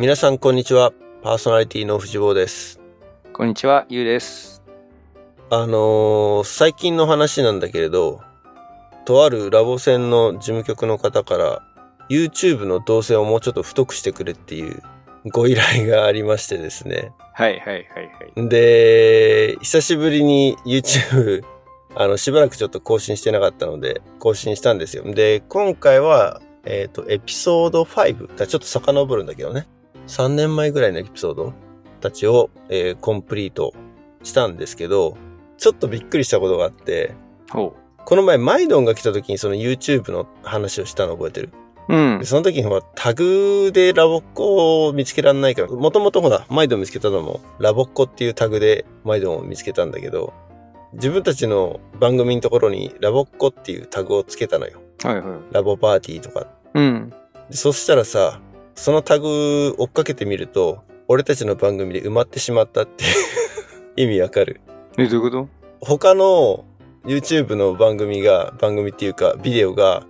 皆さんこんにちは。パーソナリティの藤坊です。こんにちは、ゆうです。あのー最近の話なんだけれど、とあるラボ戦の事務局の方から、YouTube の動線をもうちょっと太くしてくれっていうご依頼がありましてですね。はいはいはいはい。で、久しぶりに YouTube、あの、しばらくちょっと更新してなかったので、更新したんですよ。で、今回は、えっ、と、エピソード5。だからちょっと遡るんだけどね。3年前ぐらいのエピソードたちを、えーコンプリートしたんですけど、ちょっとびっくりしたことがあって、ほこの前マイドンが来た時にその YouTube の話をしたの覚えてる？う。うんで。その時にほら、タグでラボっ子を見つけられないから、もともとほら、マイドン見つけたのも、ラボっ子っていうタグでマイドンを見つけたんだけど、自分たちの番組のところにラボっ子っていうタグをつけたのよ。はいはい。ラボパーティーとか。うん。でそしたらさ、そのタグ追っかけてみると、俺たちの番組で埋まってしまったって 意味わかる。え、どういうこと？他の YouTube の番組が、番組っていうかビデオが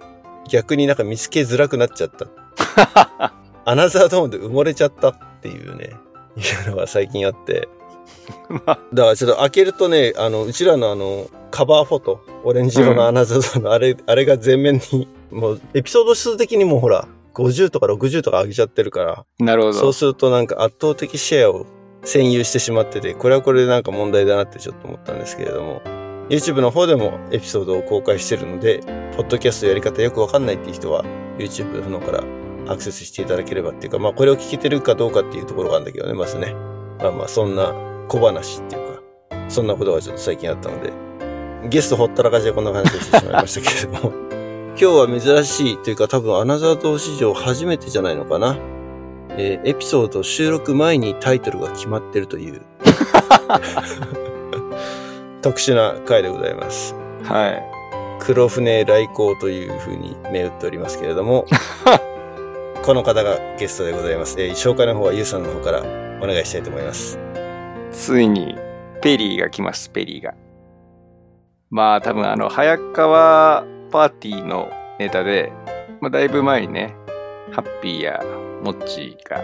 逆になんか見つけづらくなっちゃった。アナザードームで埋もれちゃったっていうね、いうのが最近あって。まあ、だからちょっと開けるとね、あの、うちらのあの、カバーフォト、オレンジ色のアナザードームのあれ、あれが全面に、もうエピソード数的にもうほら、50とか60とか上げちゃってるから、なるほど。そうするとなんか圧倒的シェアを占有してしまってて、これはこれでなんか問題だなってちょっと思ったんですけれども、YouTube の方でもエピソードを公開してるので、ポッドキャストやり方よくわかんないっていう人は、YouTube の方からアクセスしていただければっていうか、まあこれを聞けてるかどうかっていうところがあるんだけどね、まずね。まあまあそんな小話っていうか、そんなことがちょっと最近あったので、ゲストほったらかしでこんな話をしてしまいましたけれども、今日は珍しいというか多分アナザー島史上初めてじゃないのかな。えーエピソード収録前にタイトルが決まってるという 特殊な回でございます。はい。黒船来航というふうに銘打っておりますけれども、この方がゲストでございます。えー紹介の方はゆうさんの方からお願いしたいと思います。ついに、ペリーが来ます、ペリーが。まあ、多分あの、早川パーティーのネタで、まあ、だいぶ前にね、ハッピーやモッチーが、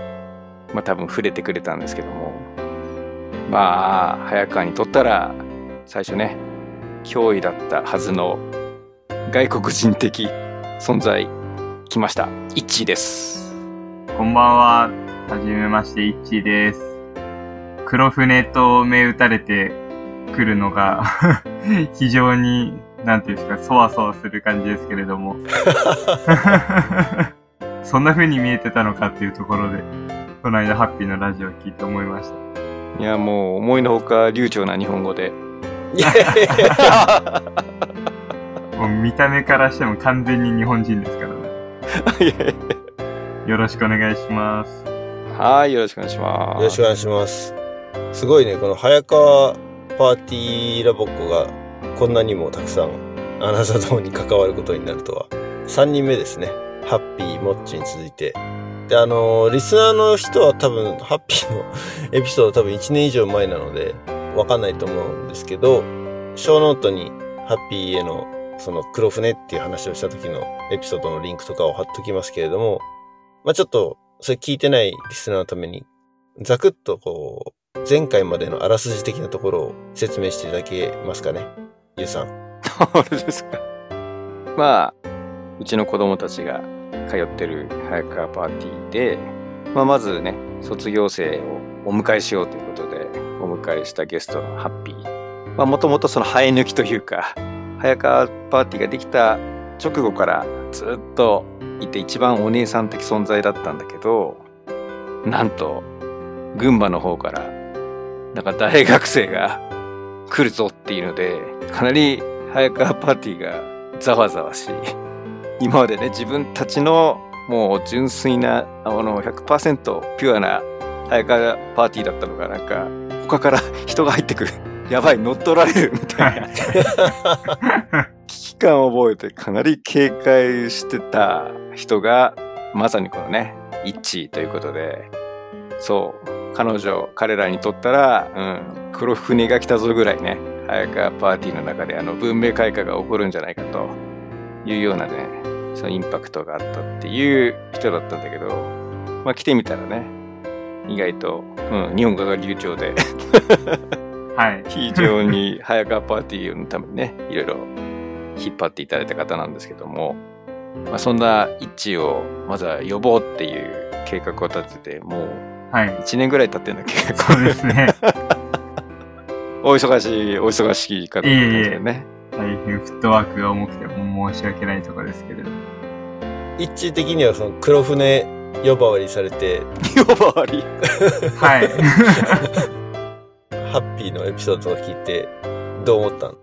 まあ、多分触れてくれたんですけども、まあ、早川にとったら、最初ね、脅威だったはずの外国人的存在、来ました。イッチーです。こんばんは。はじめまして、イッチーです。黒船と目打たれてくるのが、非常に、なんていうんですか、そわそわする感じですけれども。そんな風に見えてたのかっていうところで、この間ハッピーのラジオを聞いて思いました。いや、もう思いのほか流暢な日本語で。もう見た目からしても完全に日本人ですからね。よろしくお願いします。やはい、よろしくお願いします。よろしくお願いします。すごいね、この早川パーティーラボっ子がこんなにもたくさんアナザードーに関わることになるとは。3人目ですね。ハッピー、モッチに続いて。で、あのーリスナーの人は多分、ハッピーの エピソード多分1年以上前なので、わかんないと思うんですけど、ショーノートにハッピーへのその黒船っていう話をした時のエピソードのリンクとかを貼っときますけれども、まあちょっと、それ聞いてないリスナーのために、ざくっとこう、前回までのあらすじ的なところを説明していただけますかね。ゆうさん。あれですか。まあ、うちの子供たちが通ってる早川パーティーで、まあ、まずね、卒業生をお迎えしようということで、お迎えしたゲストのハッピー。まあ、もともとその生え抜きというか、早川パーティーができた直後からずっといて一番お姉さん的存在だったんだけど、なんと、群馬の方から、なんか大学生が来るぞっていうので、かなり早川パーティーがざわざわし、今までね、自分たちのもう純粋な、あの、100%ピュアな早川パーティーだったのが、なんか、他から 人が入ってくる。やばい、乗っ取られるみたいな。危機感を覚えてかなり警戒してた人が、まさにこのね、一致ということで、そう、彼女、彼らにとったら、うん、黒船が来たぞぐらいね、早川パーティーの中であの文明開化が起こるんじゃないかというようなね、そのインパクトがあったっていう人だったんだけど、まあ来てみたらね、意外と、うん、日本語が流暢で、はい。非常に早川パーティーのためにね、いろいろ引っ張っていただいた方なんですけども、まあ、そんな一致をまずは呼ぼうっていう計画を立てて、もうはい。1年ぐらい経ってんだっけ？そうですね。お忙しい、お忙しい方ですよね。大変フットワークが重くても申し訳ないところですけれども。一致的にはその黒船呼ばわりされて、呼ばわり？はい。ハッピーのエピソードとか聞いて、どう思ったの？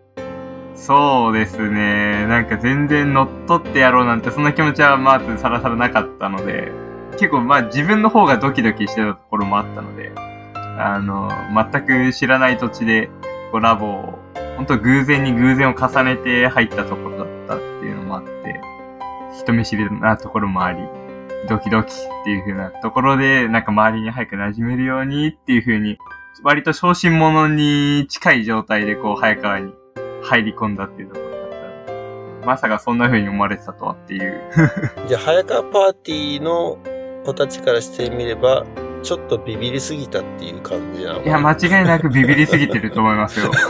そうですね。なんか全然乗っ取ってやろうなんてそんな気持ちはまずさらさらなかったので、結構まあ自分の方がドキドキしてたところもあったので、あの、全く知らない土地で、こうラボを、本当偶然に偶然を重ねて入ったところだったっていうのもあって、人見知りなところもあり、ドキドキっていう風なところで、なんか周りに早く馴染めるようにっていう風に、割と小心者に近い状態でこう早川に入り込んだっていうところだったのでまさかそんな風に思われてたとはっていう。じゃあ、早川パーティーの子たちからしてみれば、ちょっとビビりすぎたっていう感じなのかいや、な間違いなくビビりすぎてると思いますよ。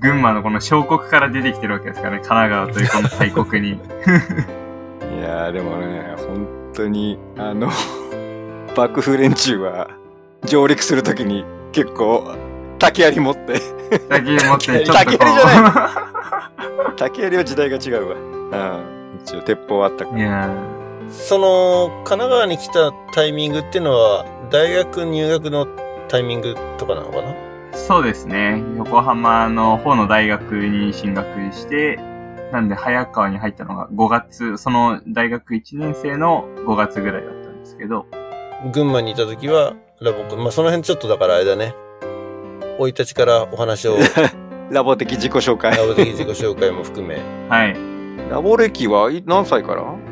群馬のこの小国から出てきてるわけですからね、神奈川というこの大国に。いやーでもね、本当に、あの、幕府連中は上陸するときに結構竹槍持って、先持ってちょっと。竹槍じゃない竹槍は時代が違うわ。うん。一応鉄砲あったから。いやその、神奈川に来たタイミングっていうのは、大学入学のタイミングとかなのかな？ーそうですね。横浜の方の大学に進学して、なんで早川に入ったのが5月、その大学1年生の5月ぐらいだったんですけど、群馬にいた時は、ラボくん、まあ、その辺ちょっとだからあれだね。生い立ちからお話を、ラボ的自己紹介ラ。ボ的自己紹介も含め。はい。ラボ歴はい何歳から？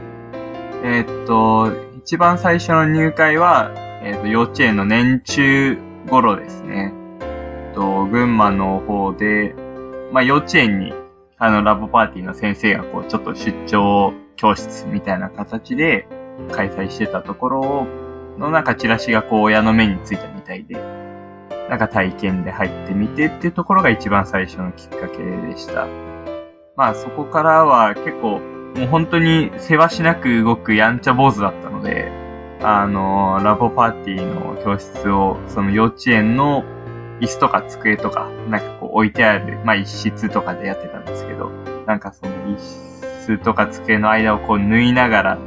えーっと、一番最初の入会は、えーっと、幼稚園の年中頃ですね。えっと、群馬の方で、まあ、幼稚園に、あの、ラボパーティーの先生が、こう、ちょっと出張教室みたいな形で開催してたところをの、なんかチラシがこう、親の目についたみたいで、なんか体験で入ってみてっていうところが一番最初のきっかけでした。まあ、そこからは結構、もう本当に世話しなく動くやんちゃ坊主だったので、あの、ラボパーティーの教室を、その幼稚園の椅子とか机とか、なんかこう置いてある、まあ一室とかでやってたんですけど、なんかその一室とか机の間をこう縫いながら、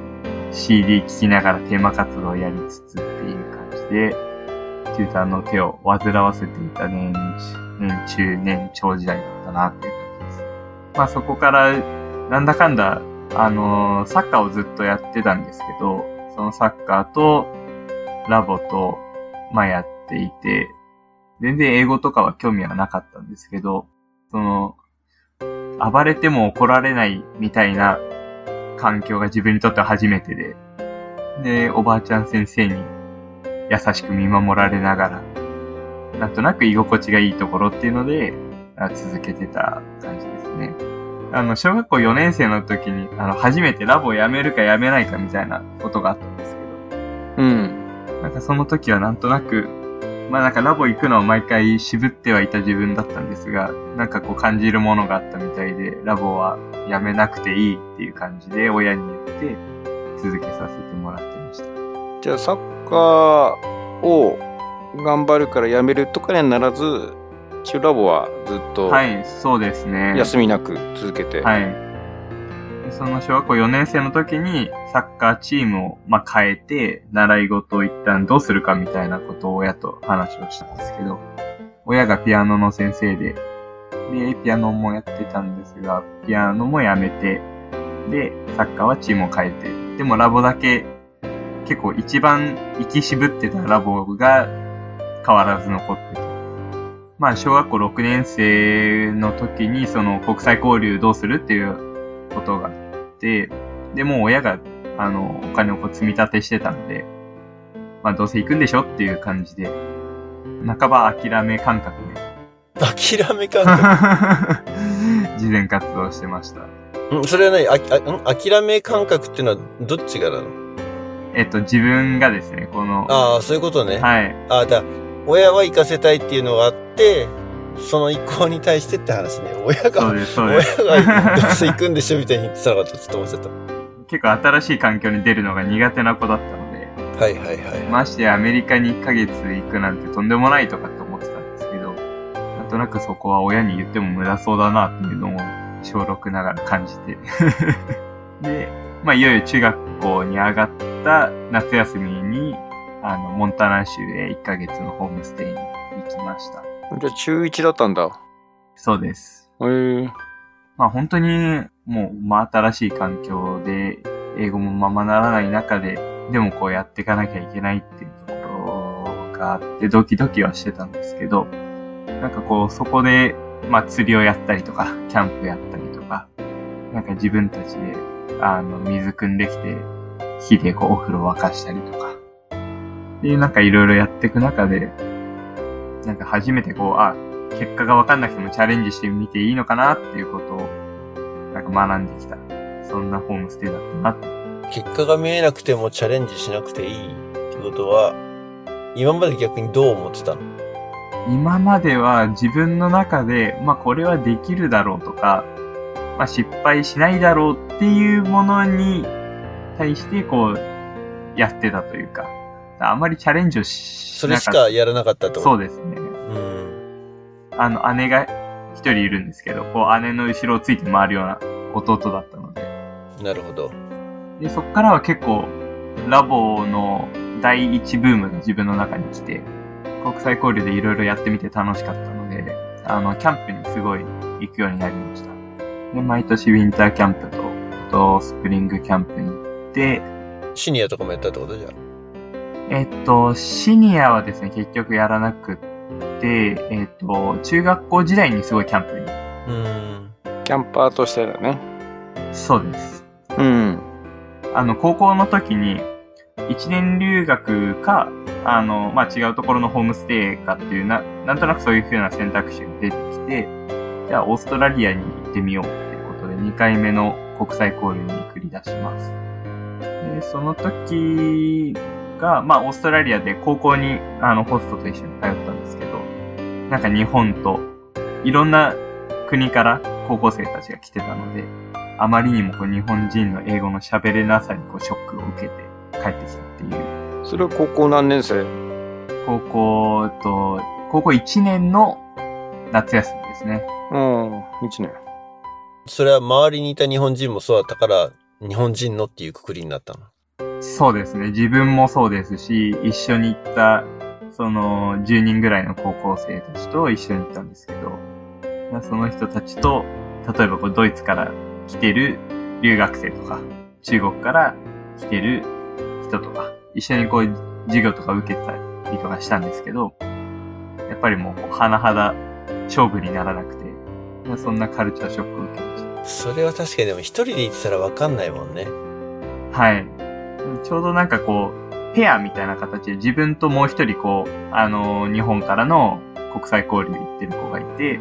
CD 聴きながらテーマ活動をやりつつっていう感じで、テューターの手を煩わせていた年、年中、年長時代だったなっていう感じです。まあそこから、なんだかんだ、あのーサッカーをずっとやってたんですけど、そのサッカーと、ラボと、まあやっていて、全然英語とかは興味はなかったんですけど、その、暴れても怒られないみたいな環境が自分にとっては初めてで、で、おばあちゃん先生に優しく見守られながら、なんとなく居心地がいいところっていうので、続けてた感じですね。あの、小学校4年生の時に、あの、初めてラボを辞めるか辞めないかみたいなことがあったんですけうん。ど、なんかその時はなんとなく、まあなんかラボ行くのは毎回渋ってはいた自分だったんですが、なんかこう感じるものがあったみたいで、ラボは辞めなくていいっていう感じで親に言って続けさせてもらってました。じゃあサッカーを頑張るからやめるとかにはならず、一応ラボはずっとはい、そうですね。休みなく続けて。はい。でその小学校4年生の時にサッカーチームを、まあ、変えて、習い事を一旦どうするかみたいなことを親と話をしたんですけど、親がピアノの先生で、で、ピアノもやってたんですが、ピアノもやめて、で、サッカーはチームを変えて、でもラボだけ、結構一番生き渋ってたラボが変わらず残ってて、まあ、小学校6年生の時に、その国際交流どうするっていうことがあって、で、もう親が、あの、お金をこう積み立てしてたので、まあ、どうせ行くんでしょっていう感じで、半ば諦め感覚 諦め感覚。で、事前活動してました。うんそれは何？ああん？諦め感覚っていうのはどっちがなの？えっと、自分がですね、この、ああ、そういうことね。はい。ああ、だ親は行かせたいっていうのがあって、その意向に対してって話ね。親が。親がどうせ行くんでしょみたいに言ってたのかとちょっと思っちゃっ結構新しい環境に出るのが苦手な子だったので、た。はいはいはい。ましてやアメリカに1ヶ月行くなんてとんでもないとかって思ってたんですけど、なんとなくそこは親に言っても無駄そうだなっていうのを小6ながら感じて。で、まあいよいよ中学校に上がった夏休みに、あの、モンタナ州へ1ヶ月のホームステイに行きました。じゃあ中1だったんだ。そうです。へえ。まあ本当にもう真新しい環境で英語もままならない中で、でもこうやっていかなきゃいけないっていうところがあってドキドキはしてたんですけど、なんかこうそこで、まあ釣りをやったりとか、キャンプやったりとか、なんか自分たちで、あの、水汲んできて、火でこうお風呂沸かしたりとか、っていうなんかいろいろやっていく中で、なんか初めてこう、あ、結果がわかんなくてもチャレンジしてみていいのかなっていうことを、なんか学んできた。そんなホームステイだったなって。結果が見えなくてもチャレンジしなくていいってことは、今まで逆にどう思ってたの？今までは自分の中で、まあこれはできるだろうとか、まあ失敗しないだろうっていうものに対してこう、やってたというか、あまりチャレンジをしそれなかった。しかやらなかったとそうですね。うん。あの、姉が一人いるんですけど、こう姉の後ろをついて回るような弟だったので、なるほど。で、そっからは結構、ラボの第一ブームが自分の中に来て、国際交流でいろいろやってみて楽しかったので、あの、キャンプにすごい行くようになりました。で、毎年ウィンターキャンプと、あと、スプリングキャンプに行って、シニアとかもやったってことじゃん。えっと、シニアはですね、結局やらなくって、えっと、中学校時代にすごいキャンプに。うん。キャンパーとしてだね。そうです。うん。あの、高校の時に、一年留学か、あの、まあ、違うところのホームステイかっていうな、なんとなくそういう風な選択肢が出てきて、じゃあ、オーストラリアに行ってみようっていうことで、2回目の国際交流に繰り出します。で、その時が、まあ、オーストラリアで高校に、あの、ホストと一緒に通ったんですけど、なんか日本と、いろんな国から高校生たちが来てたので、あまりにもこう日本人の英語の喋れなさにこうショックを受けて帰ってきたっていう。それは高校何年生？高校と、高校1年の夏休みですね。うん。一年。それは周りにいた日本人もそうだったから、日本人のっていうくくりになったの？そうですね。自分もそうですし、一緒に行った、その、10人ぐらいの高校生たちと一緒に行ったんですけど、まあその人たちと、例えばこうドイツから来てる留学生とか、中国から来てる人とか、一緒にこう授業とか受けたりとかしたんですけど、やっぱりもう甚だ勝負にならなくて、まあそんなカルチャーショックを受けました。それは確かにでも一人で行ってたらわかんないもんね。はい。ちょうどなんかこう、ペアみたいな形で自分ともう一人こう、あの、日本からの国際交流行ってる子がいて、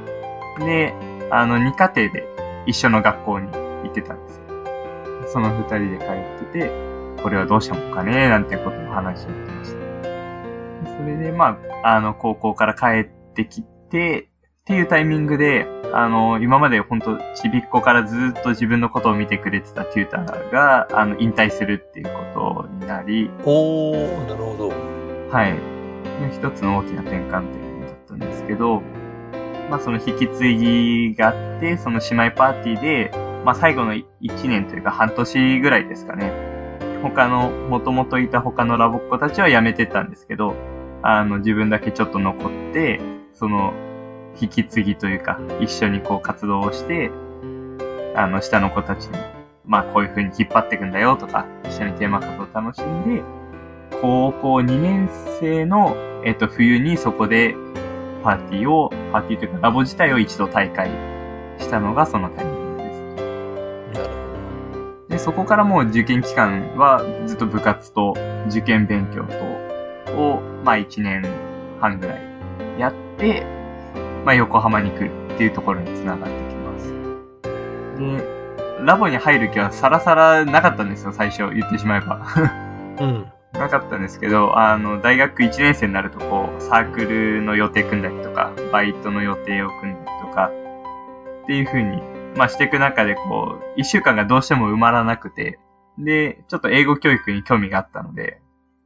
で、あの、二家庭で一緒の学校に行ってたんですよ。その二人で通ってて、これはどうしたもんかねなんていうことの話をしてました。それで、まあ、あの、高校から帰ってきて、っていうタイミングで、あの、今まで本当ちびっこからずっと自分のことを見てくれてたテューターが、あの、引退するっていうことになり、おー、なるほど。はい。で一つの大きな転換点だったんですけど、まあその引き継ぎがあって、その姉妹パーティーで、まあ最後の1年というか半年ぐらいですかね。他の、もともといた他のラボっ子たちは辞めてたんですけど、あの自分だけちょっと残って、その引き継ぎというか、一緒にこう活動をして、あの下の子たちに、まあこういう風に引っ張っていくんだよとか、一緒にテーマ活動を楽しんで、高校2年生の、えっと、冬にそこでパーティーを、パーティーというかラボ自体を一度大会したのがそのタイミングです。で、そこからもう受験期間はずっと部活と受験勉強とを、まあ1年半ぐらいやって、まあ横浜に来るっていうところに繋がってきます。で、ラボに入る気はさらさらなかったんですよ、最初言ってしまえば。ほうん。なかったんですけど、あの、大学1年生になると、こう、サークルの予定組んだりとか、バイトの予定を組んだりとか、っていう風に、まあしていく中で、こう、1週間がどうしても埋まらなくて、で、ちょっと英語教育に興味があったので、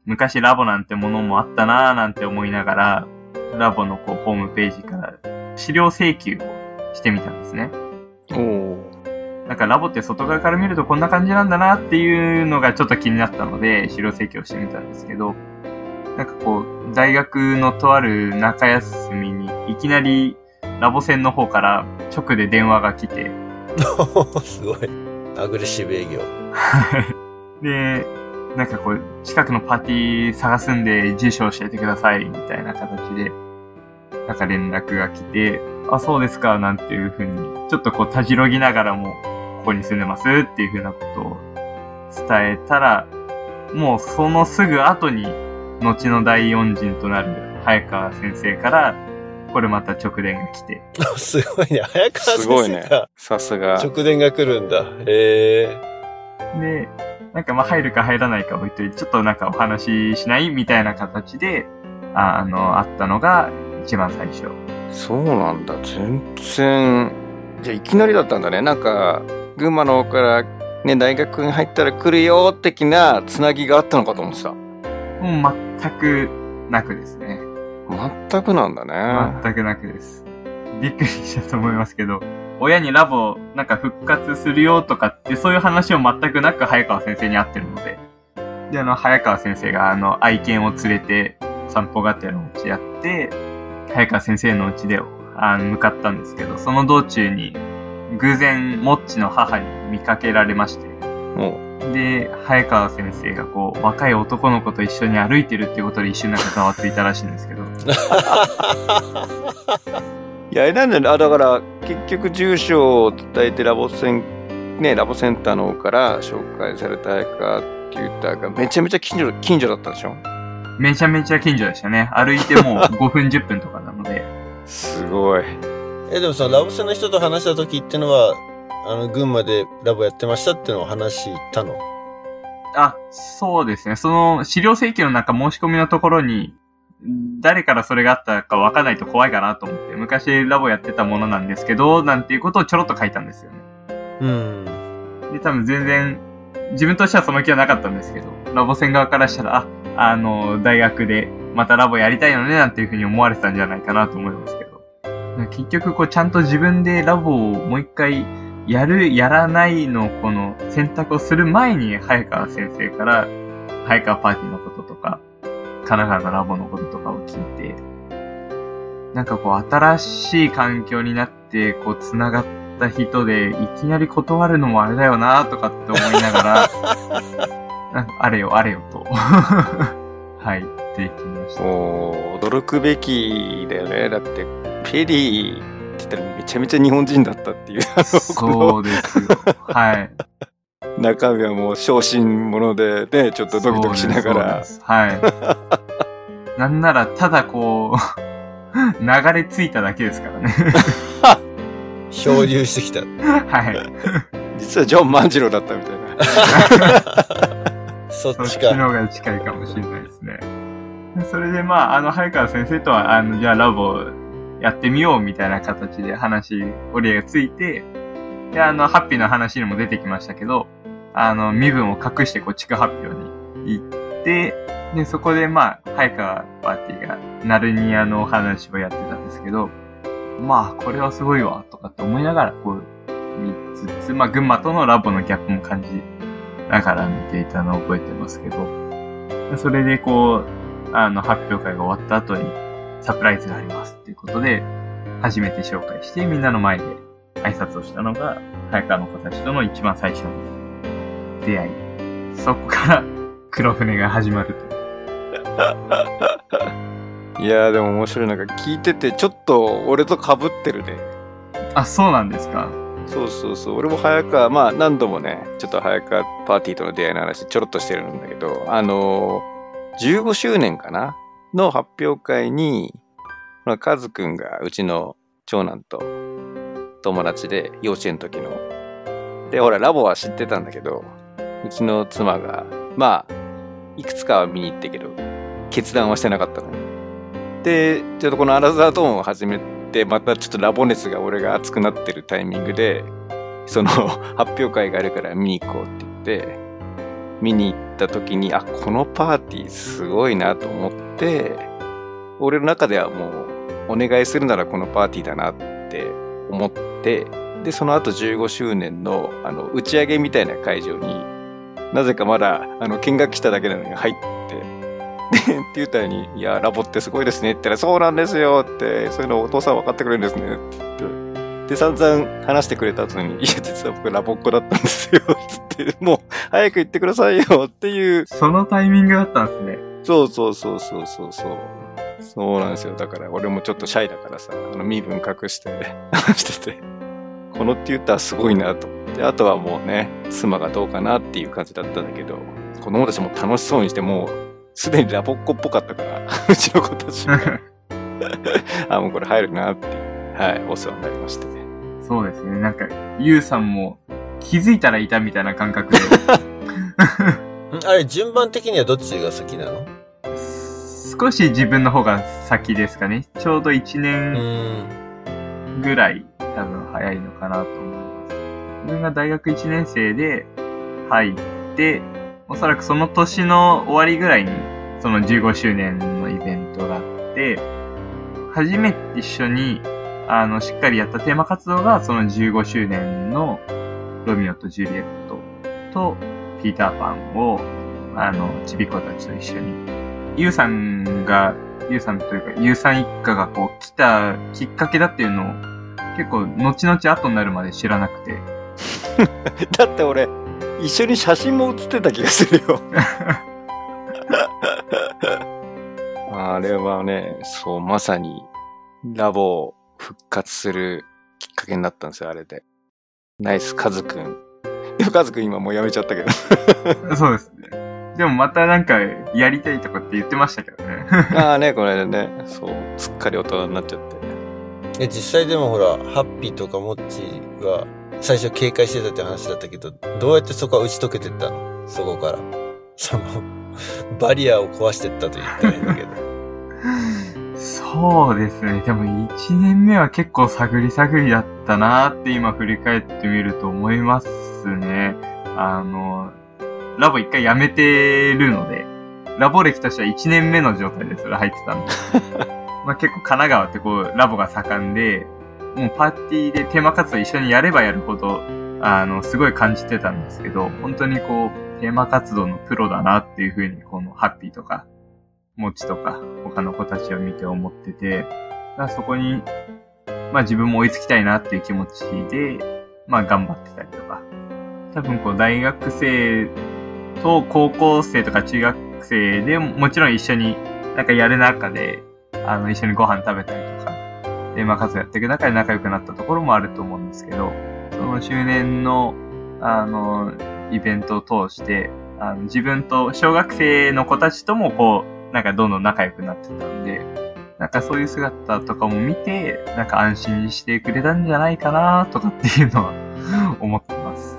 昔ラボなんてものもあったなぁなんて思いながら、ラボのこう、ホームページから資料請求をしてみたんですね。おお。なんかラボって外側から見るとこんな感じなんだなっていうのがちょっと気になったので、資料請求をしてみたんですけど、なんかこう、大学のとある中休みに、いきなりラボ線の方から直で電話が来て、すごい。アグレッシブ営業。で、なんかこう、近くのパーティー探すんで住所教えてください、みたいな形で、なんか連絡が来て、あ、そうですか、なんていうふうに、ちょっとこう、たじろぎながらも、ここに住んでますっていうふうなことを伝えたら、もうそのすぐ後に、後の第四人となる早川先生から、これまた直電が来て、すごいね。早川すごいね先生が。さすが。直電が来るんだ。へえ。で、なんかまあ入るか入らないか置いといて、ちょっとなんかお話ししないみたいな形で、ああの、あったのが一番最初。そうなんだ。全然。じゃあいきなりだったんだね。なんか、群馬の方から、ね、大学に入ったら来るよ、的なつなぎがあったのかと思ってた。もう全くなくですね。全くなんだね。全くなくです。びっくりしたと思いますけど、親にラボなんか復活するよとかってそういう話を全くなく早川先生に会ってるので、で、あの、早川先生があの、愛犬を連れて散歩がてらお家やって、早川先生の家であの向かったんですけど、その道中に偶然、モッチの母に見かけられまして、もで、早川先生がこう、若い男の子と一緒に歩いてるっていうことで一瞬なんかざわついたらしいんですけど、う。いや、あれなんだよね。あ、だから、結局住所を伝えてラボセン、ね、ラボセンターの方から紹介された早川テューターがめちゃめちゃ近所、近所だったでしょ？めちゃめちゃ近所でしたね。歩いてもう 5分10分とかなので。すごい。え、でもそのラボ戦の人と話した時ってのは、あの、群馬でラボやってましたってのを話したの？あ、そうですね。その資料請求のなんか申し込みのところに、誰からそれがあったかわかんないと怖いかなと思って、昔ラボやってたものなんですけど、なんていうことをちょろっと書いたんですよね。うん。で、多分全然、自分としてはその気はなかったんですけど、ラボ戦側からしたら、あ、あの、大学でまたラボやりたいのね、なんていうふうに思われてたんじゃないかなと思いますけど。結局、こう、ちゃんと自分でラボをもう一回やる、やらないの、この選択をする前に、早川先生から、早川パーティーのこと神奈川のラボのこととかを聞いて、なんかこう、新しい環境になって、こう、繋がった人で、いきなり断るのもあれだよな、とかって思いながら、なんかあれよ、あれよと。はい、できました。もう、驚くべきだよね。だって、ペリーって言ったらめちゃめちゃ日本人だったっていう、そうですよ。はい。の中身はもう小心者でね、ちょっとドキドキしながらそうで。すはい。なんなら、ただこう、流れ着いただけですからね。漂流してきた。はい。実はジョン万次郎だったみたいな。そそっちっちか。の方が近いかもしれないですね。でそれでまあ、あの、早川先生とは、あの、じゃあラボやってみようみたいな形で話、折り合いがついて、で、あの、ハッピーの話にも出てきましたけど、あの、身分を隠して、こう、地区発表に行って、で、そこでまあ、早川パーティーが、ナルニアのお話をやってたんですけど、まあ、これはすごいわ、とかって思いながら、こう、見つつ、まあ、群馬とのラボのギャップも感じながら見ていたのを覚えてますけど、それでこう、あの、発表会が終わった後に、サプライズがありますっていうことで、初めて紹介して、みんなの前で挨拶をしたのが、早川の子たちとの一番最初の出会い。そこから、黒船が始まると。いやーでも面白い。なんか聞いてて、ちょっと俺と被ってるね。あ、そうなんですかそうそうそう。俺も早川、まあ何度もね、ちょっと早川パーティーとの出会いの話ちょろっとしてるんだけど、あのー、15周年かなの発表会に、ほらカズくんがうちの長男と友達で幼稚園の時の。で、ほらラボは知ってたんだけど、うちの妻が、まあ、いくつかは見に行ったけど、決断はしてなかったの。で、ちょっとこのアラザードーンを始めて、またちょっとラボ熱が俺が熱くなってるタイミングで、その 発表会があるから見に行こうって言って、見に行った時に、あ、このパーティーすごいなと思って、俺の中ではもう、お願いするならこのパーティーだなって思って、で、その後15周年のあの打ち上げみたいな会場に、なぜかまだあの見学来ただけなのに入って、で、って言ったのに、いや、ラボってすごいですねって言ったら、そうなんですよって、そういうのお父さん分かってくれるんですねって。で、散々話してくれた後に、いや、実は僕ラボっ子だったんですよ、つって、もう、早く言ってくださいよっていう。そのタイミングだったんですね。そうそうそうそうそうそう。そうなんですよ。だから、俺もちょっとシャイだからさ、あの、身分隠して話してて、このって言ったらすごいなと思って、あとはもうね、妻がどうかなっていう感じだったんだけど、子供たちも楽しそうにして、もう、すでにラボっ子っぽかったから、うちの子たちが。あ、もうこれ入るなっていう、はい、お世話になりましてね。そうですね。なんか、ゆうさんも気づいたらいたみたいな感覚で、ん あれ、順番的にはどっちが先なの？少し自分の方が先ですかね。ちょうど1う年。ぐらい多分早いのかなと思います。自分が大学1年生で入って、おそらくその年の終わりぐらいに、その15周年のイベントがあって、初めて一緒に、あの、しっかりやったテーマ活動が、その15周年のロミオとジュリエットとピーターパンを、あの、ちびっ子たちと一緒に、ユウさんが、ユウさんというか、ユウさん一家がこう来たきっかけだっていうのを、結構、後々後になるまで知らなくて、だって俺、一緒に写真も写ってた気がするよ。あれはね、そう、まさに、ラボを復活するきっかけになったんですよ、あれで。ナイス、カズくん。でもカズくん今もうやめちゃったけど。そうですね。でもまたなんか、やりたいとかって言ってましたけどね。ああね、この間ね、そう、すっかり大人になっちゃって。え、実際でもほら、ハッピーとかモッチーは、最初警戒してたって話だったけど、どうやってそこは打ち解けてったの？そこから。その、バリアを壊してったと言ったらいいんだけど。そうですね。でも1年目は結構探り探りだったなって今振り返ってみると思いますね。あの、ラボ一回辞めてるので、ラボ歴としては1年目の状態でそれ入ってたんで。まあ結構神奈川ってこう、ラボが盛んで、もうパーティーでテーマ活動一緒にやればやるほど、あの、すごい感じてたんですけど、本当にこう、テーマ活動のプロだなっていうふうに、このハッピーとか、もちとか、他の子たちを見て思ってて、だからそこに、まあ自分も追いつきたいなっていう気持ちで、まあ頑張ってたりとか。多分こう大学生と高校生とか中学生でももちろん一緒になんかやる中で、あの一緒にご飯食べたりとか、で、まあ活動やっていく中で仲良くなったところもあると思うんですけど、その周年の、あの、イベントを通して、あの自分と小学生の子たちともこう、なんかどんどん仲良くなってたんで、なんかそういう姿とかも見て、なんか安心してくれたんじゃないかなとかっていうのは思ってます。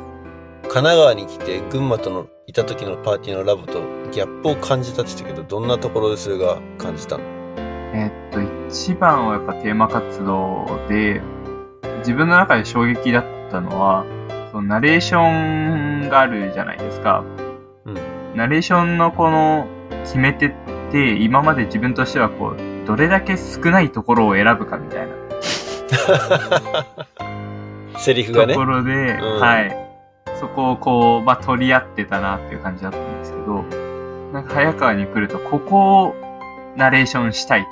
神奈川に来て群馬とのいた時のパーティーのラボとギャップを感じたって言ったけど、どんなところでそれが感じたの？えっと、一番はやっぱテーマ活動で、自分の中で衝撃だったのは、そのナレーションがあるじゃないですか。うん。ナレーションのこの決め手って、今まで自分としてはこう、どれだけ少ないところを選ぶかみたいな セリフがねとこ。ろで、うんはい。そこをこう、まあ、取り合ってたなっていう感じだったんですけど、なんか早川に来ると、ここをナレーションしたいと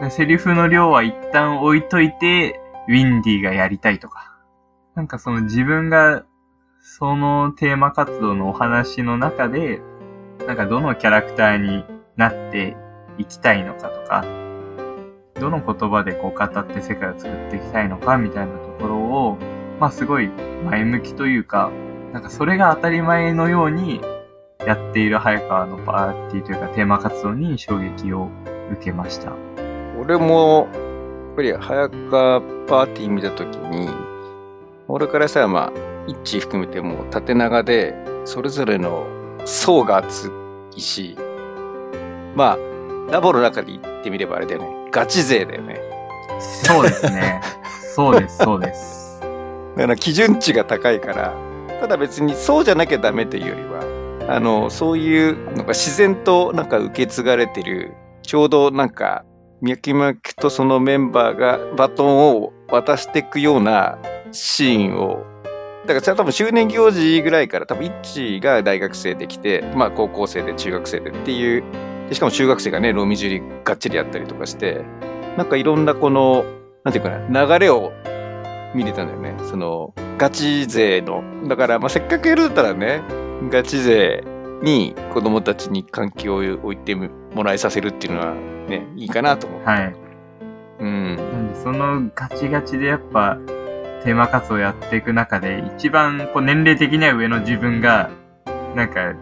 か、セリフの量は一旦置いといて、ウィンディがやりたいとか、なんかその自分が、そのテーマ活動のお話の中で、なんかどのキャラクターになっていきたいのかとか、どの言葉でこう語って世界を作っていきたいのかみたいなところを、まあすごい前向きというか、なんかそれが当たり前のようにやっている早川のパーティーというかテーマ活動に衝撃を受けました。俺も、やっぱり早川パーティー見たときに、俺からしたらまあ、一致含めてもう縦長で、それぞれの層が厚いし、まあ、ラボの中で言ってみればあれだよね。ガチ勢だよね。そうですね。そうです、そうです。だから基準値が高いから、ただ別にそうじゃなきゃダメというよりは、あの、そういうのが自然となんか受け継がれてる、ちょうどなんか、脈々とそのメンバーがバトンを渡していくようなシーンを、だから多分周年行事ぐらいから多分イッチが大学生で来て、まあ高校生で中学生でっていう、しかも中学生がね、ロミジュリがっちりやったりとかして、なんかいろんなこの、なんていうかな、流れを見れたんだよね。その、ガチ勢の。だから、まあ、せっかくやるだったらね、ガチ勢に子供たちに環境を置いてもらいさせるっていうのはね、いいかなと思う。はい。うん。なんで、そのガチガチでやっぱ、テーマ活動をやっていく中で、一番こう年齢的には上の自分が、なんか、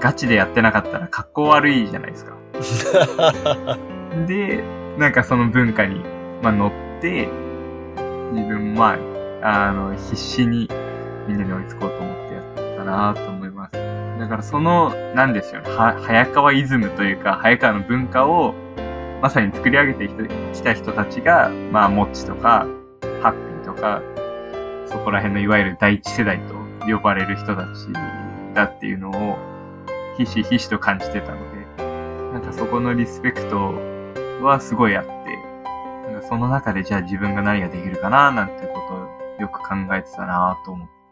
ガチでやってなかったら格好悪いじゃないですか。で、なんかその文化に、まあ、乗って、自分もまあ、あの、必死にみんなに追いつこうと思ってなと思います。だからその、なんですよね、は、早川イズムというか、早川の文化を、まさに作り上げてきた人たちが、まあ、モッチとか、ハッピーとか、そこら辺のいわゆる第一世代と呼ばれる人たちだっていうのを、ひしひしと感じてたので、なんかそこのリスペクトはすごいあって、なんかその中でじゃあ自分が何ができるかななんていうことをよく考えてたなと思って。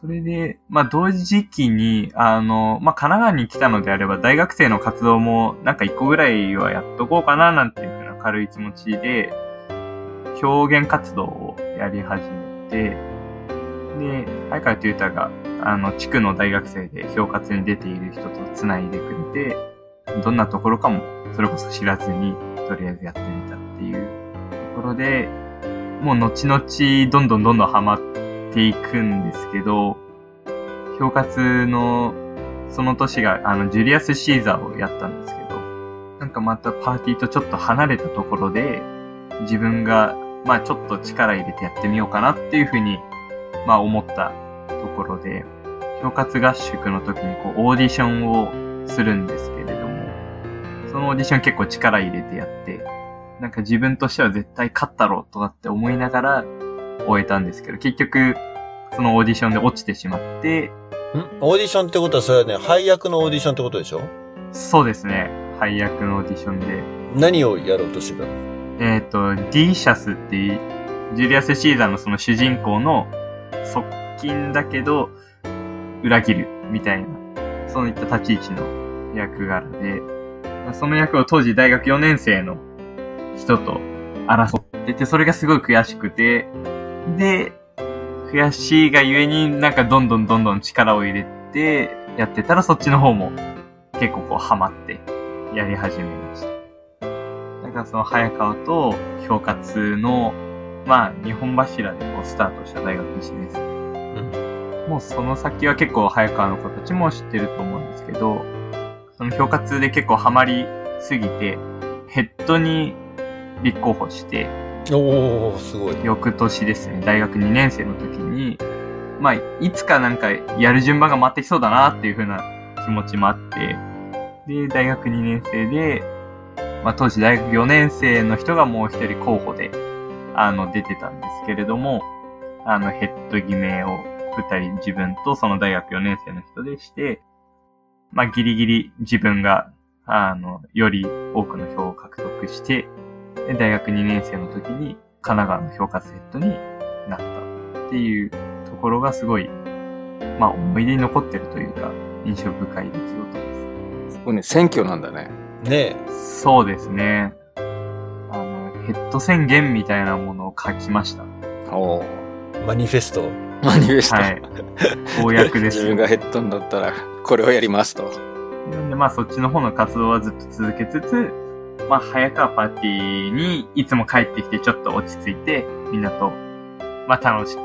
それで、まあ同時期に、あの、まあ神奈川に来たのであれば大学生の活動もなんか一個ぐらいはやっとこうかななんていうふうな軽い気持ちで、表現活動をやり始めて、で、早川というたが、あの、地区の大学生で表活に出ている人と繋いでくれて、どんなところかも、それこそ知らずに、とりあえずやってみたっていうところで、もう後々、どんどんどんどんハマってていくんですけど、表活の、その年が、あの、ジュリアス・シーザーをやったんですけど、なんかまたパーティーとちょっと離れたところで、自分が、まあちょっと力入れてやってみようかなっていうふうに、まあ思ったところで、表活合宿の時にこうオーディションをするんですけれども、そのオーディション結構力入れてやって、なんか自分としては絶対勝ったろうとかって思いながら終えたんですけど、結局、そのオーディションで落ちてしまって、ん？オーディションってことはそれはね、配役のオーディションってことでしょ？そうですね、配役のオーディションで、何をやろうとしてたの？えっ、と、ディーシャスっていう、ジュリアス・シーザーのその主人公の側近だけど、裏切るみたいな、そういった立ち位置の役柄で、その役を当時大学4年生の人と争ってて、それがすごい悔しくて、で、悔しいがゆえになんかどんどんどんどん力を入れてやってたらそっちの方も結構こうハマってやり始めました。なんかその早川と表活の、まあ、日本柱でこうスタートした大学1年生。もうその先は結構早川の子たちも知ってると思うんですけど、その表活で結構ハマりすぎて、ヘッドに立候補して、おー、すごい。翌年ですね、大学2年生の時に、まあ、いつかなんかやる順番が回ってきそうだなっていう風な気持ちもあって、で、大学2年生で、まあ当時大学4年生の人がもう一人候補で、あの、出てたんですけれども、あの、ヘッド決めを二人自分とその大学4年生の人でして、まあギリギリ自分が、あの、より多くの票を獲得して、で大学2年生の時に神奈川の評価セットになったっていうところがすごい、まあ思い出に残ってるというか、印象深い出来事です。これね、選挙なんだね。ねそうですね。あの、ヘッド宣言みたいなものを書きました。おお。え、マニフェスト。マニフェスト。はい。公約です。自分がヘッドになったら、これをやりますと。なんでまあそっちの方の活動はずっと続けつつ、まあ早川パーティーにいつも帰ってきてちょっと落ち着いて、みんなと、まあ楽しく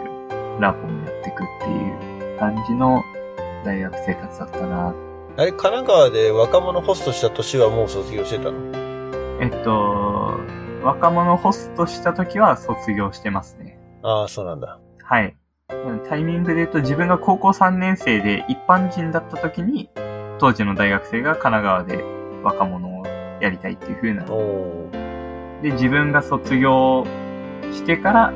ラボをやっていくっていう感じの大学生活だったな。あれ、神奈川で若者ホストした年はもう卒業してたの？えっと、若者ホストした時は卒業してますね。ああ、そうなんだ。はい。タイミングで言うと自分が高校3年生で一般人だった時に、当時の大学生が神奈川で若者をやりたいっていう風な。で、自分が卒業してから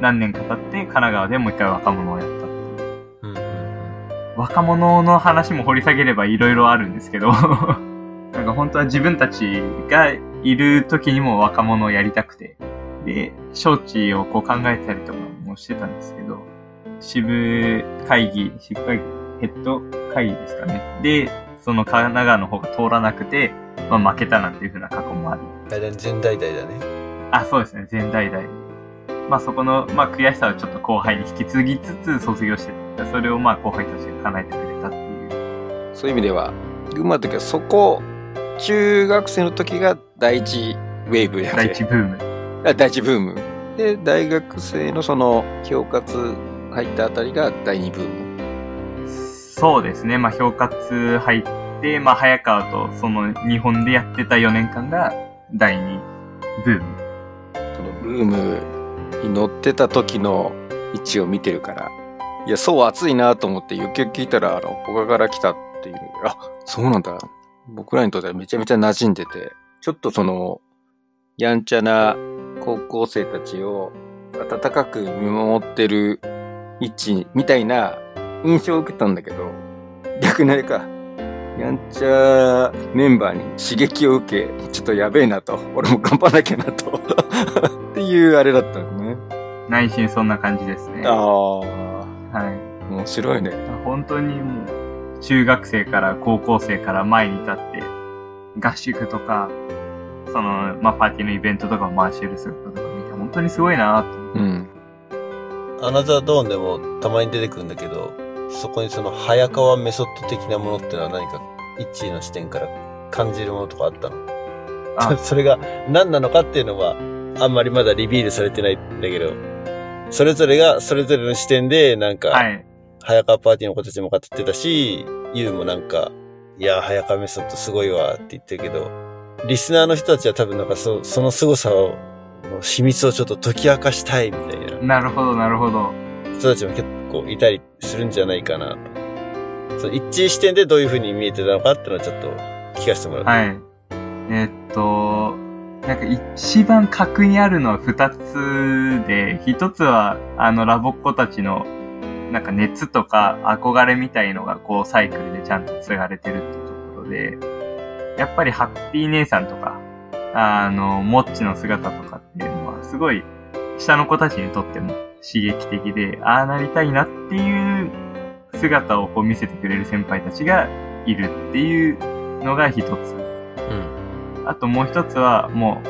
何年か経って神奈川でもう一回若者をやったっていう。うんうんうん若者の話も掘り下げれば色々あるんですけど、なんか本当は自分たちがいる時にも若者をやりたくて、で、招致をこう考えたりとかもしてたんですけど、支部会議、支部会議、ヘッド会議ですかね。で、その神奈川の方が通らなくて、まあ負けたなんていう風な過去もあり。大体全大々だね。あ、そうですね、全大々。まあそこの、まあ悔しさをちょっと後輩に引き継ぎつつ卒業してた。それをまあ後輩たちが叶えてくれたっていう。そういう意味では、群馬の時はそこ、中学生の時が第一ウェーブや第一ブーム。あ第一ブーム。で、大学生のその、評活入ったあたりが第二ブーム。そうですね。まあ、評活入って、まあ、早川とその日本でやってた4年間が第2ブーム。そのブームに乗ってた時の位置を見てるから、いや、そう暑いなと思って、よくよく聞いたら、あの、他から来たっていう。あ、そうなんだ。僕らにとってはめちゃめちゃ馴染んでて、ちょっとその、やんちゃな高校生たちを温かく見守ってる位置みたいな印象を受けたんだけど、逆にあれか、やんちゃメンバーに刺激を受け、ちょっとやべえなと、俺も頑張らなきゃなと、っていうあれだったのね。内心そんな感じですね。ああ、はい。面白いね。本当にもう、中学生から高校生から前に立って、合宿とか、その、まあ、パーティーのイベントとかを回してる姿とか見て、本当にすごいなと。うん。アナザードーンでもたまに出てくるんだけど、そこにその早川メソッド的なものってのは何か一位の視点から感じるものとかあったの？あ それが何なのかっていうのはあんまりまだリビールされてないんだけど、それぞれがそれぞれの視点でなんか、はい。早川パーティーの子たちも語ってたし、ユウもなんか、いや、早川メソッドすごいわって言ってるけど、リスナーの人たちは多分なんかそその凄さを、の秘密をちょっと解き明かしたいみたいななるほど、なるほど。人たちも結構いたりするんじゃないかなと。その一致視点でどういう風に見えてたのかっていうのはちょっと聞かせてもらって。はい。えーっと、なんか一番核にあるのは二つで、一つはあのラボっ子たちのなんか熱とか憧れみたいのがこうサイクルでちゃんと継がれてるっていうところで、やっぱりハッピー姉さんとか、あの、モッチの姿とかっていうのはすごい下の子たちにとっても刺激的で、ああなりたいなっていう姿をこう見せてくれる先輩たちがいるっていうのが一つ。うん。あともう一つは、もう、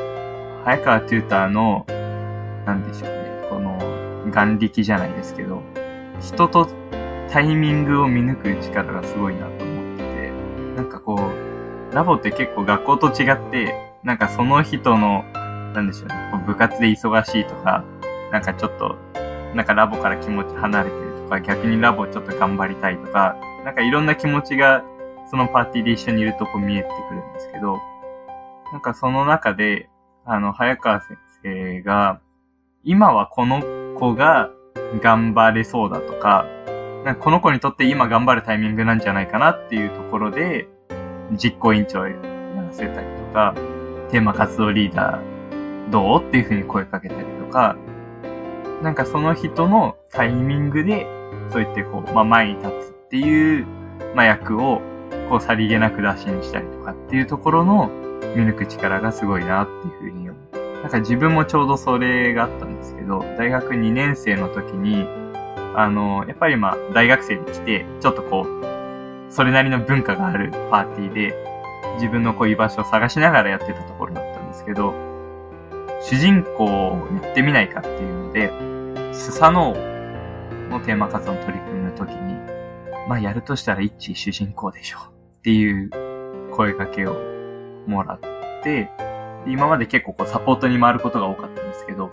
早川トゥーターの、なんでしょうね、この、眼力じゃないですけど、人とタイミングを見抜く力がすごいなと思ってて、なんかこう、ラボって結構学校と違って、なんかその人の、なんでしょうね、部活で忙しいとか、なんかちょっと、なんかラボから気持ち離れてるとか、逆にラボちょっと頑張りたいとか、なんかいろんな気持ちが、そのパーティーで一緒にいるとこ見えてくるんですけど、なんかその中で、あの、早川先生が、今はこの子が頑張れそうだとか、なんかこの子にとって今頑張るタイミングなんじゃないかなっていうところで、実行委員長をやらせたりとか、テーマ活動リーダーどうっていうふうに声かけたりとか、なんかその人のタイミングで、そう言ってこう、まあ前に立つっていう、まあ役を、こうさりげなく出しにしたりとかっていうところの見抜く力がすごいなっていうふうに思う。なんか自分もちょうどそれがあったんですけど、大学2年生の時に、あの、やっぱりまあ大学生に来て、ちょっとこう、それなりの文化があるパーティーで、自分のこう居場所を探しながらやってたところだったんですけど、主人公をやってみないかっていうので、スサノオのテーマ活動の取り組みの時に、まあやるとしたら一致主人公でしょっていう声掛けをもらって、今まで結構こうサポートに回ることが多かったんですけど、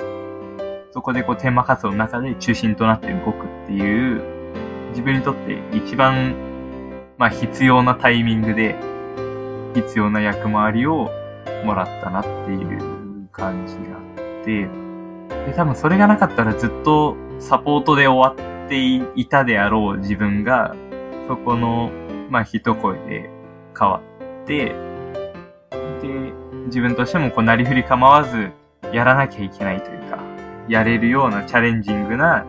そこでこうテーマ活動の中で中心となって動くっていう、自分にとって一番、まあ必要なタイミングで、必要な役回りをもらったなっていう感じがあって、で、多分それがなかったらずっとサポートで終わっていたであろう自分が、そこの、まあ一声で変わって、で、自分としてもこう、なりふり構わず、やらなきゃいけないというか、やれるようなチャレンジングな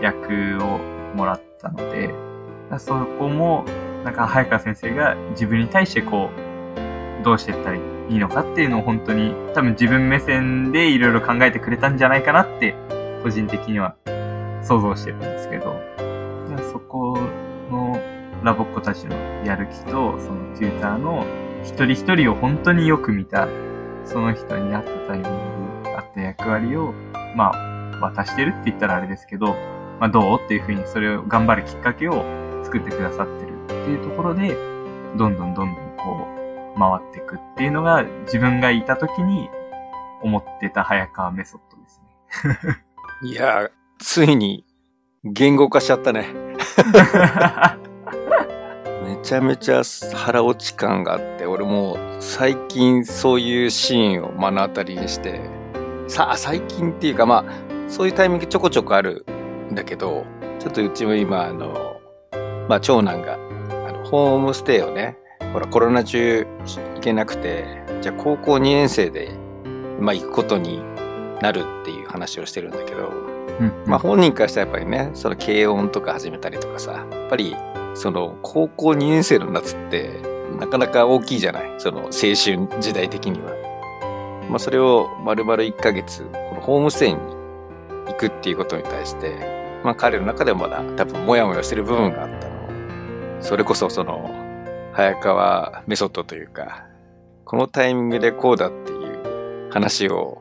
役をもらったので、そこも、なんか、早川先生が自分に対してこう、どうしていったらいいいいのかっていうのを本当に、多分自分目線でいろいろ考えてくれたんじゃないかなって、個人的には想像してるんですけど、そこのラボっ子たちのやる気と、そのテューターの一人一人を本当によく見た、その人に合ったタイミング、合った役割を、まあ、渡してるって言ったらあれですけど、まあどうっていうふうにそれを頑張るきっかけを作ってくださってるっていうところで、どんどんどんどんこう、回っていくっていうのが自分がいた時に思ってた早川メソッドですね。いやー、ついに言語化しちゃったね。めちゃめちゃ腹落ち感があって、俺もう最近そういうシーンを目の当たりにして、さあ、最近っていうかまあ、そういうタイミングちょこちょこあるんだけど、ちょっとうちも今、あの、まあ長男が、あの、ホームステイをね、ほらコロナ中行けなくて、じゃあ高校2年生で、まあ行くことになるっていう話をしてるんだけど、まあ本人からしたらやっぱりね、その軽音とか始めたりとかさ、やっぱりその高校2年生の夏ってなかなか大きいじゃない？その青春時代的には。まあそれを丸々1ヶ月、このホームステイに行くっていうことに対して、まあ彼の中でもまだ多分モヤモヤしてる部分があったの。それこそその早川メソッドというか、このタイミングでこうだっていう話を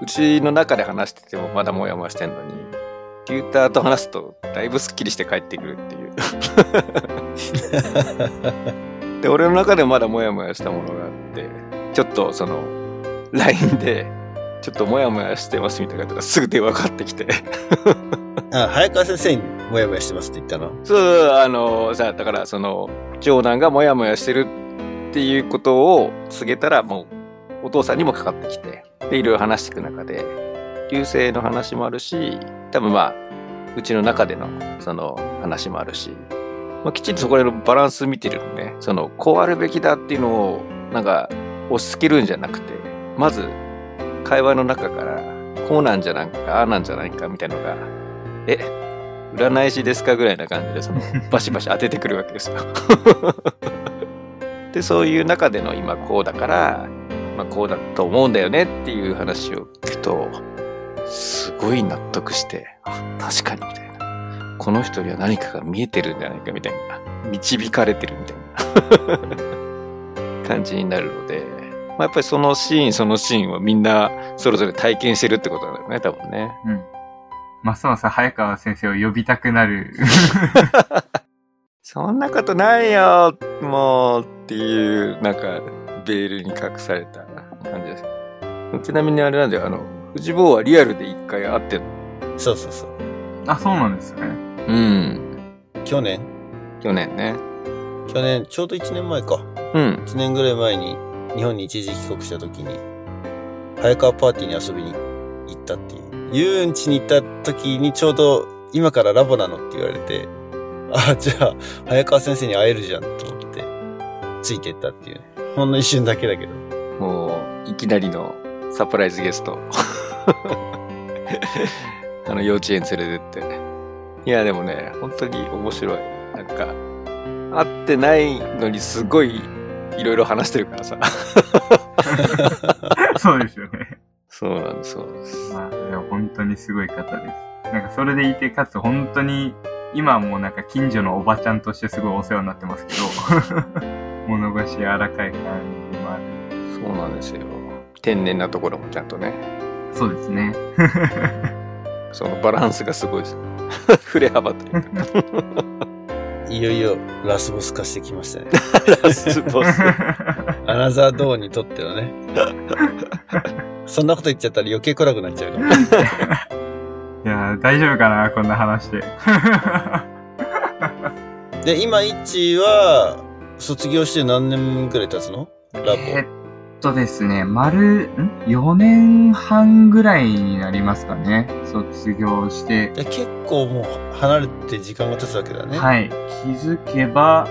うちの中で話しててもまだモヤモヤしてんのに、テューターと話すとだいぶスッキリして帰ってくるっていう。で、俺の中でまだモヤモヤしたものがあって、ちょっとその、LINE で、ちょっとモヤモヤしてますみたいな方がすぐ電話かかってきて。あ、早川先生にもやもやしてますって言ったの？そう、あの、さ、だからその、長男がモヤモヤしてるっていうことを告げたら、もう、お父さんにもかかってきて、で、いろいろ話していく中で、流星の話もあるし、多分まあ、うちの中での、その、話もあるし、まあ、きちんとそこら辺のバランス見てるのね。その、こうあるべきだっていうのを、なんか、押し付けるんじゃなくて、まず、会話の中から、こうなんじゃないか、ああなんじゃないか、みたいなのが、え、占い師ですかぐらいな感じで、その、バシバシ当ててくるわけですよ。で、そういう中での今こうだから、まあ、こうだと思うんだよねっていう話を聞くと、すごい納得して、あ、確かにみたいな。この人には何かが見えてるんじゃないかみたいな。導かれてるみたいな 感じになるので、まあ、やっぱりそのシーンそのシーンをみんなそれぞれ体験してるってことなんだよね、多分ね。うん。ますます早川先生を呼びたくなる。そんなことないよ、もうっていう、なんか、ベールに隠された感じです。ちなみにあれなんだよ、あの、藤坊はリアルで一回会ってんの。そうそうそう。あ、そうなんですね。うん。去年？去年ね。去年、ちょうど1年前か。うん。1年ぐらい前に日本に一時帰国した時に、早川パーティーに遊びに行ったっていう。遊園地に行った時にちょうど今からラボなのって言われて、あ、じゃあ早川先生に会えるじゃんと思って、ついてったっていうね。ほんの一瞬だけだけど。もう、いきなりのサプライズゲスト。あの、幼稚園連れてって。いや、でもね、本当に面白い。なんか、会ってないのにすごいいろいろ話してるからさ。そうですよね。そうなんです、そうなんです。まあ、いや本当にすごい方です。なんかそれでいて、かつ本当に、今はもうなんか近所のおばちゃんとしてすごいお世話になってますけど、物腰柔らかい感じもある。そうなんですよ。天然なところもちゃんとね。そうですね。そのバランスがすごいです。振れ幅というか。いよいよラスボス化してきましたね。ラスボス。アナザードーンにとってのね。そんなこと言っちゃったら余計暗くなっちゃうから。いやー大丈夫かなこんな話で。で、今、イッチは、卒業して何年くらい経つの？ラボ。えっとですね、丸、ん ?4 年半ぐらいになりますかね。卒業して。で結構もう離れて時間が経つわけだね。はい。気づけば、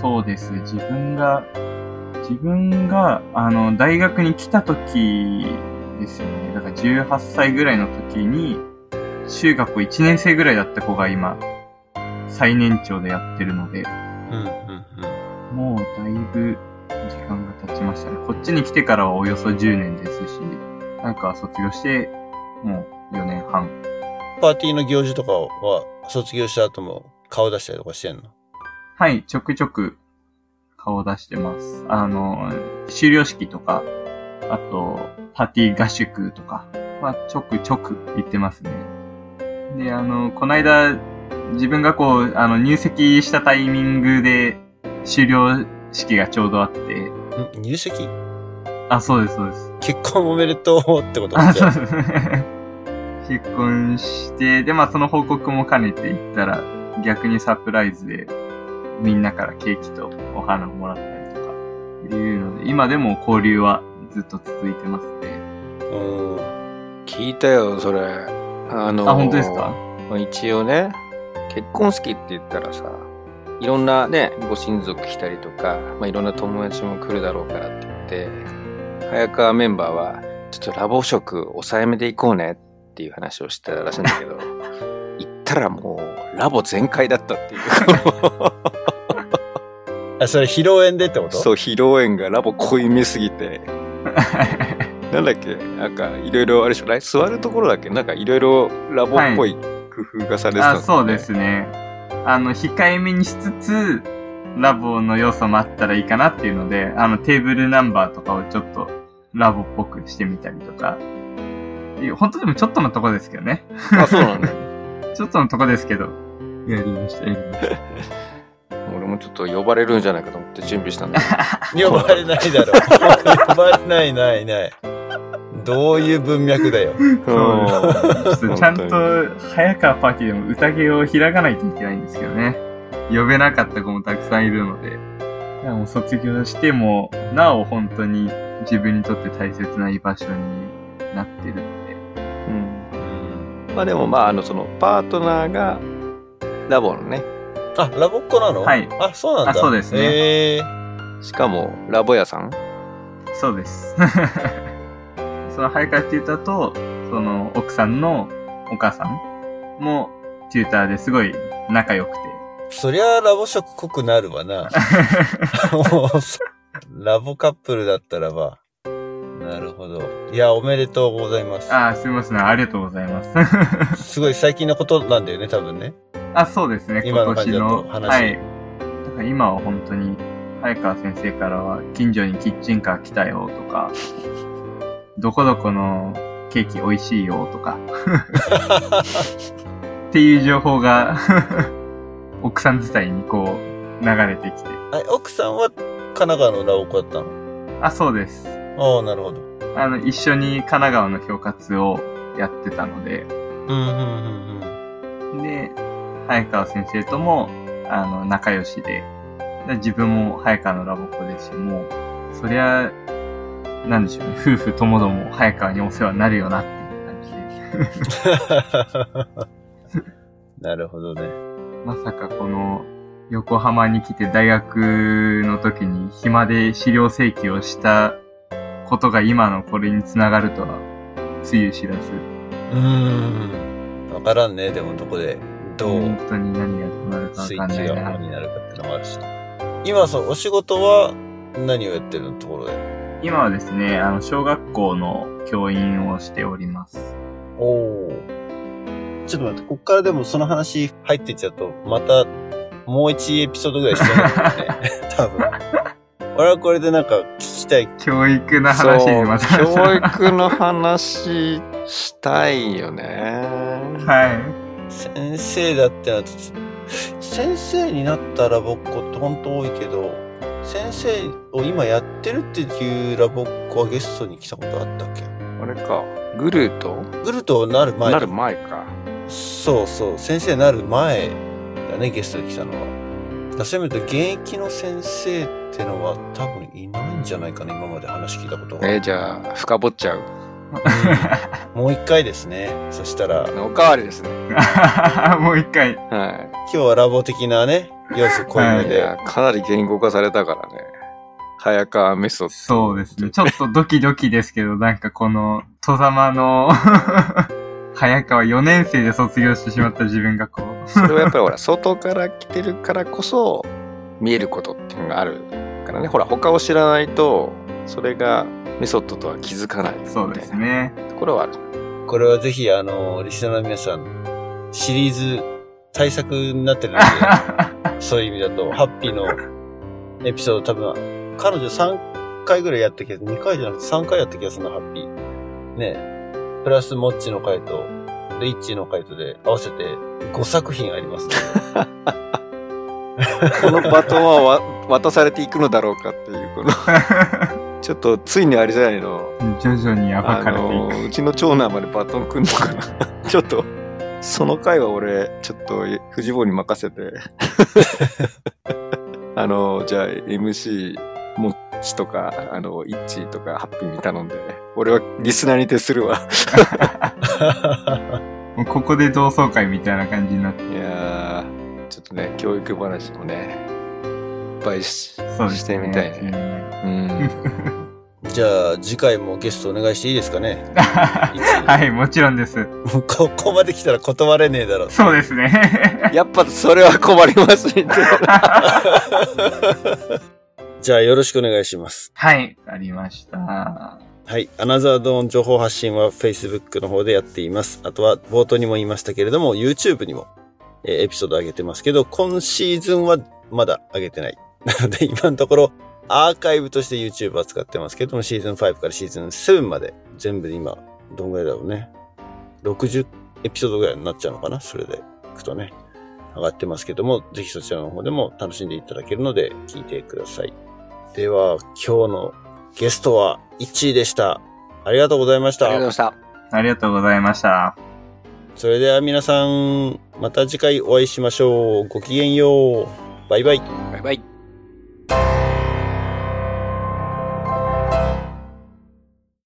そうです。自分が、自分が、あの、大学に来た時ですよね。だから18歳ぐらいの時に、中学校1年生ぐらいだった子が今、最年長でやってるので、うん、うん、もうだいぶ時間が経ちましたね。こっちに来てからはおよそ10年ですし、なんか卒業して、もう4年半。パーティーの行事とかは、卒業した後も顔出したりとかしてんの？はい、ちょくちょく顔出してます。あの、終了式とか、あと、パーティー合宿とか、まあ、ちょくちょく行ってますね。で、あの、この間、自分がこう、あの、入籍したタイミングで、終了式がちょうどあって、ん？入籍？あ、そうです、そうです。結婚おめでとうってこと？あ、そうです。結婚して、で、まあその報告も兼ねて行ったら、逆にサプライズで、みんなからケーキとお花をもらったりとか、いうので、今でも交流はずっと続いてますね。うん。聞いたよ、それ。あのあ、本当ですか？まあ一応ね、結婚式って言ったらさ、いろんなね、ご親族来たりとか、まあ、いろんな友達も来るだろうからって言って、早川メンバーは、ちょっとラボ食抑えめで行こうねっていう話をしてたらしいんだけど、行ったらもう、ラボ全開だったっていう。あ、それ披露宴でってこと？そう、披露宴がラボ濃いめすぎて、なんだっけ？なんか、いろいろ、あれでしょ、来座るところだっけ？なんか、いろいろラボっぽい工夫がされてたんだよね。あ、そうですね。あの、控えめにしつつ、ラボの要素もあったらいいかなっていうので、あの、テーブルナンバーとかをちょっとラボっぽくしてみたりとか。いや本当でもちょっとのとこですけどね。あ、そうなんだよ。ちょっとのとこですけど。やりました、やりました。俺もちょっと呼ばれるんじゃないかと思って準備したんだけ 呼ばれないだろ。呼ばれない、ない、ない。どういう文脈だよ。ど。そう。ちゃんと、早川パーティーでも宴を開かないといけないんですけどね。呼べなかった子もたくさんいるので。もう卒業しても、なお本当に自分にとって大切な居場所になってるので。うん。まあでもまあ、あの、その、パートナーが、ラボのね、あ、ラボっ子なの？はいあ、そうなんだ。あそうですねへえしかも、ラボ屋さん？そうです。その早川テューターと、その奥さんのお母さんもテューターですごい仲良くて。そりゃラボ色濃くなるわな。ラボカップルだったらば。なるほど。いや、おめでとうございます。あー、すみません。ありがとうございます。すごい最近のことなんだよね、多分ね。あ、そうですね。今今年の。話はい。だから今は本当に、早川先生からは、近所にキッチンカー来たよとか、どこどこのケーキ美味しいよとか、っていう情報が、奥さん自体にこう、流れてきて。あ奥さんは神奈川のラボっ子だったの？あ、そうです。ああ、なるほど。あの、一緒に神奈川の恐喝をやってたので、うん、うん、うん、で、早川先生とも、あの、仲良しで、で自分も早川のラボっ子ですし、もう、そりゃ、なんでしょうね、夫婦ともども早川にお世話になるよなっていう感じで、うん。なるほどね。まさかこの、横浜に来て大学の時に暇で資料請求をしたことが今のこれにつながるとは、つゆ知らず、うーん。わからんね、でもどこで、どう本当に何がどうなるかわスイかんないなッチがオン。になるかってのもあるし。今、そう、お仕事は何をやってるところで今はですね、あの、小学校の教員をしております。おお。ちょっと待って、こっからでもその話入ってっちゃうと、またもう一エピソードぐらい必要なんだよね。多分。俺はこれでなんか聞きたい。教育の話にまた。教育の話したいよね。はい。先生だってな先生になったラボっ子って本当多いけど、先生を今やってるっていうラボっ子はゲストに来たことあったっけ？あれか、グルート？グルトなる前なる前か。そうそう、先生になる前だね、ゲストに来たのは。だからそういう意味で現役の先生ってのは多分いないんじゃないかな、今まで話聞いたことが。えーじゃあ、深掘っちゃう。もう一回ですね。そしたら、おかわりですね。もう一回。は今日はラボ的なね、要素濃いめい。いで、や、かなり言語化されたからね。早川メソッド。そうですね。ちょっとドキドキですけど、なんかこの、戸様の、早川4年生で卒業してしまった自分がこう、それはやっぱりほら、外から来てるからこそ、見えることっていうのがあるからね。ほら、他を知らないと、それがメソッドとは気づかないみたいなそうですね。ところはある。これはぜひ、あの、リスナーの皆さん、シリーズ対策になってるので、そういう意味だと、ハッピーのエピソード多分、彼女3回ぐらいやったけど、2回じゃなくて3回やった気がするな、ハッピー。ねプラスモッチの回と、で、イッチーの回とで合わせて5作品あります、ね。このバトンはわ渡されていくのだろうかっていう、この、ちょっとついにあれじゃないの？徐々に暴あかれていのく。うちの長男までバトンくんのかな？ちょっとその回は俺ちょっと藤坊に任せて あのじゃあ MC もっちとかあのイッチーとかハッピーに頼んで俺はリスナーに徹するわ ここで同窓会みたいな感じになって。いやーちょっとね教育話もねいっぱいし。してみたいねうん じゃあ、次回もゲストお願いしていいですかね？はい、もちろんです。もうここまで来たら断れねえだろ。そうですね。やっぱそれは困りますねじゃあ、よろしくお願いします。はい、ありました。はい。アナザードーン情報発信は Facebook の方でやっています。あとは冒頭にも言いましたけれども、YouTube にも、えーエピソード上げてますけど、今シーズンはまだ上げてない。なので 今のところアーカイブとして YouTube は使ってますけども、シーズン5からシーズン7まで全部で今、どんぐらいだろうね。60エピソードぐらいになっちゃうのかな？それでいくとね。上がってますけども、ぜひそちらの方でも楽しんでいただけるので聞いてください。では、今日のゲストは1位でした。ありがとうございましありがとうございた。ましたありがとうございました。それでは皆さん、また次回お会いしましょう。ごきげんよう。バイバイ。バイバイ Bye.